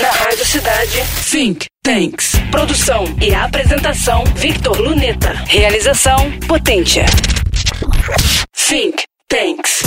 Na Rádio Cidade, Think Tanks. Produção e apresentação, Victor Luneta. Realização, Potência. Think Tanks.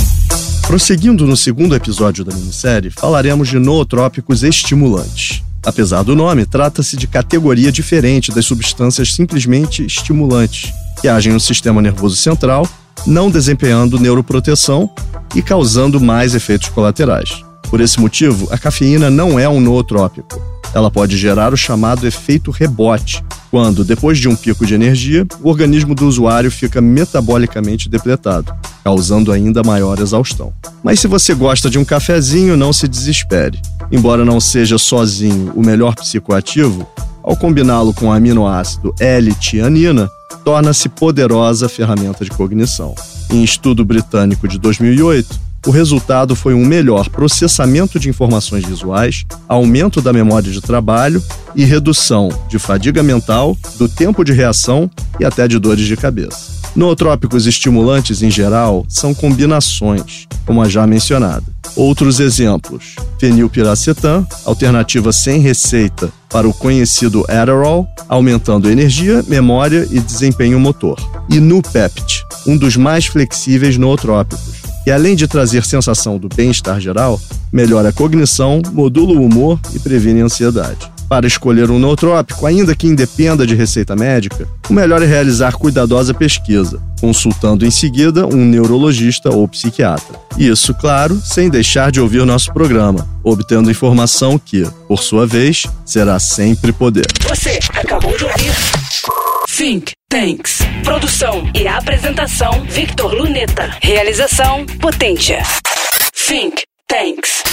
Prosseguindo no segundo episódio da minissérie, falaremos de nootrópicos estimulantes. Apesar do nome, trata-se de categoria diferente das substâncias simplesmente estimulantes, que agem no sistema nervoso central, não desempenhando neuroproteção e causando mais efeitos colaterais. Por esse motivo, a cafeína não é um nootrópico. Ela pode gerar o chamado efeito rebote, quando, depois de um pico de energia, o organismo do usuário fica metabolicamente depletado, causando ainda maior exaustão. Mas se você gosta de um cafezinho, não se desespere. Embora não seja sozinho o melhor psicoativo, ao combiná-lo com o aminoácido L-tianina, torna-se poderosa ferramenta de cognição. Em estudo britânico de 2008, o resultado foi um melhor processamento de informações visuais, aumento da memória de trabalho e redução de fadiga mental, do tempo de reação e até de dores de cabeça. Nootrópicos estimulantes, em geral, são combinações, como a já mencionada. Outros exemplos: fenilpiracetam, alternativa sem receita para o conhecido Adderall, aumentando energia, memória e desempenho motor. E Nupept, um dos mais flexíveis nootrópicos, que além de trazer sensação do bem-estar geral, melhora a cognição, modula o humor e previne a ansiedade. Para escolher um nootrópico, ainda que independa de receita médica, o melhor é realizar cuidadosa pesquisa, consultando em seguida um neurologista ou psiquiatra. Isso, claro, sem deixar de ouvir nosso programa, obtendo informação que, por sua vez, será sempre poder. Você acabou de ouvir Think Tanks. Produção e apresentação, Victor Luneta. Realização, Potência. Think Tanks.